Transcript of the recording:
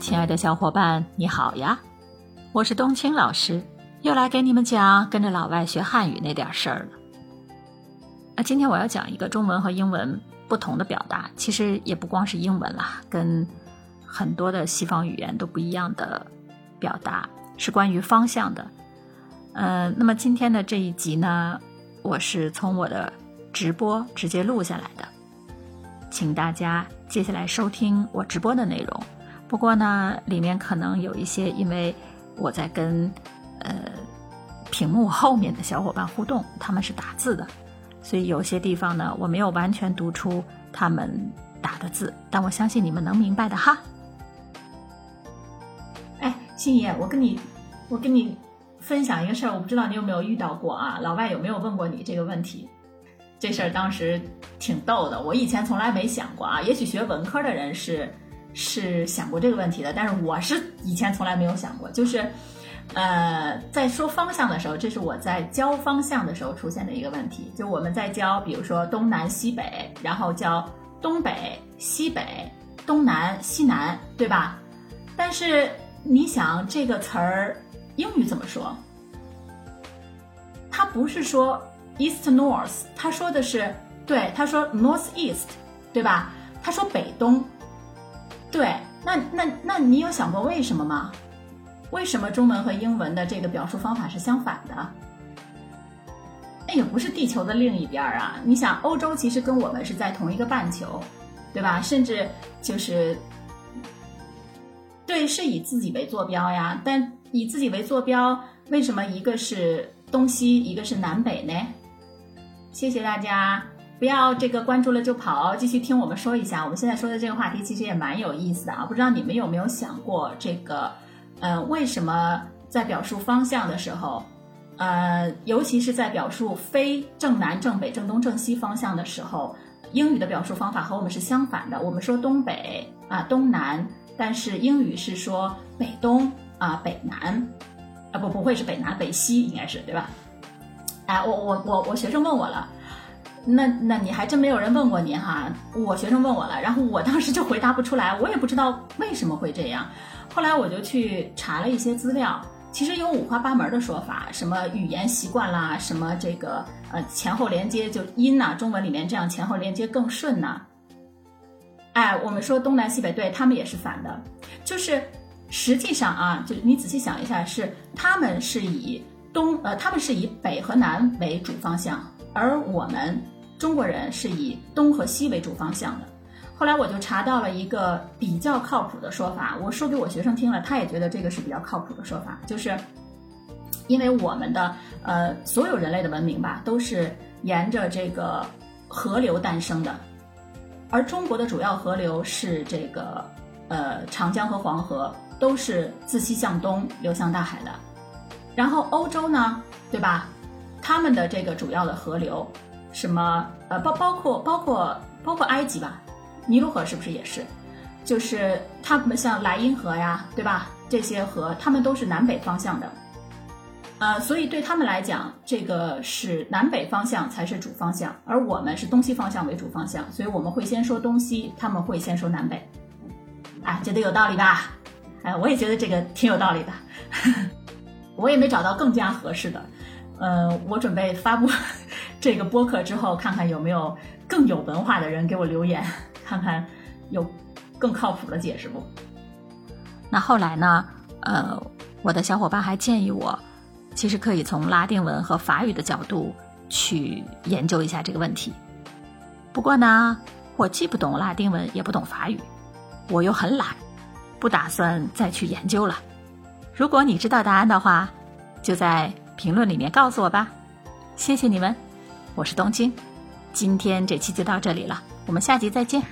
亲爱的小伙伴，你好呀！我是冬青老师，又来给你们讲跟着老外学汉语那点事儿了。啊，今天我要讲一个中文和英文不同的表达，其实也不光是英文啦，跟很多的西方语言都不一样的表达，是关于方向的。嗯，那么今天的这一集呢，我是从我的直播直接录下来的，请大家接下来收听我直播的内容。不过呢，里面可能有一些，因为我在跟呃屏幕后面的小伙伴互动，他们是打字的，所以有些地方呢，我没有完全读出他们打的字，但我相信你们能明白的哈。哎，心怡，我跟你，我跟你分享一个事儿，我不知道你有没有遇到过啊？老外有没有问过你这个问题？这事儿当时挺逗的，我以前从来没想过啊。也许学文科的人是。是想过这个问题的，但是我是以前从来没有想过，就是，呃，在说方向的时候，这是我在教方向的时候出现的一个问题。就我们在教，比如说东南西北，然后教东北、西北、东南、西南，对吧？但是你想这个词儿英语怎么说？他不是说 east north，他说的是对，他说 north east，对吧？他说北东。对，那那那你有想过为什么吗？为什么中文和英文的这个表述方法是相反的？那也不是地球的另一边啊！你想，欧洲其实跟我们是在同一个半球，对吧？甚至就是，对，是以自己为坐标呀。但以自己为坐标，为什么一个是东西，一个是南北呢？谢谢大家。不要这个关注了就跑，继续听我们说一下。我们现在说的这个话题其实也蛮有意思的啊，不知道你们有没有想过这个，呃，为什么在表述方向的时候，呃，尤其是在表述非正南、正北、正东、正西方向的时候，英语的表述方法和我们是相反的。我们说东北啊、东南，但是英语是说北东啊、北南，啊不不会是北南北西，应该是对吧？哎，我我我我学生问我了。那那你还真没有人问过您哈，我学生问我了，然后我当时就回答不出来，我也不知道为什么会这样。后来我就去查了一些资料，其实有五花八门的说法，什么语言习惯啦，什么这个呃前后连接就音呐，中文里面这样前后连接更顺呐。哎，我们说东南西北，对他们也是反的，就是实际上啊，就你仔细想一下，是他们是以东呃他们是以北和南为主方向。而我们中国人是以东和西为主方向的。后来我就查到了一个比较靠谱的说法，我说给我学生听了，他也觉得这个是比较靠谱的说法，就是因为我们的呃所有人类的文明吧，都是沿着这个河流诞生的，而中国的主要河流是这个呃长江和黄河，都是自西向东流向大海的。然后欧洲呢，对吧？他们的这个主要的河流，什么呃包包括包括包括埃及吧，尼罗河是不是也是？就是他们像莱茵河呀，对吧？这些河他们都是南北方向的，呃，所以对他们来讲，这个是南北方向才是主方向，而我们是东西方向为主方向，所以我们会先说东西，他们会先说南北。哎，觉得有道理吧？哎，我也觉得这个挺有道理的，我也没找到更加合适的。呃，我准备发布 这个播客之后，看看有没有更有文化的人给我留言，看看有更靠谱的解释不？那后来呢？呃，我的小伙伴还建议我，其实可以从拉丁文和法语的角度去研究一下这个问题。不过呢，我既不懂拉丁文，也不懂法语，我又很懒，不打算再去研究了。如果你知道答案的话，就在。评论里面告诉我吧，谢谢你们，我是东京，今天这期就到这里了，我们下集再见。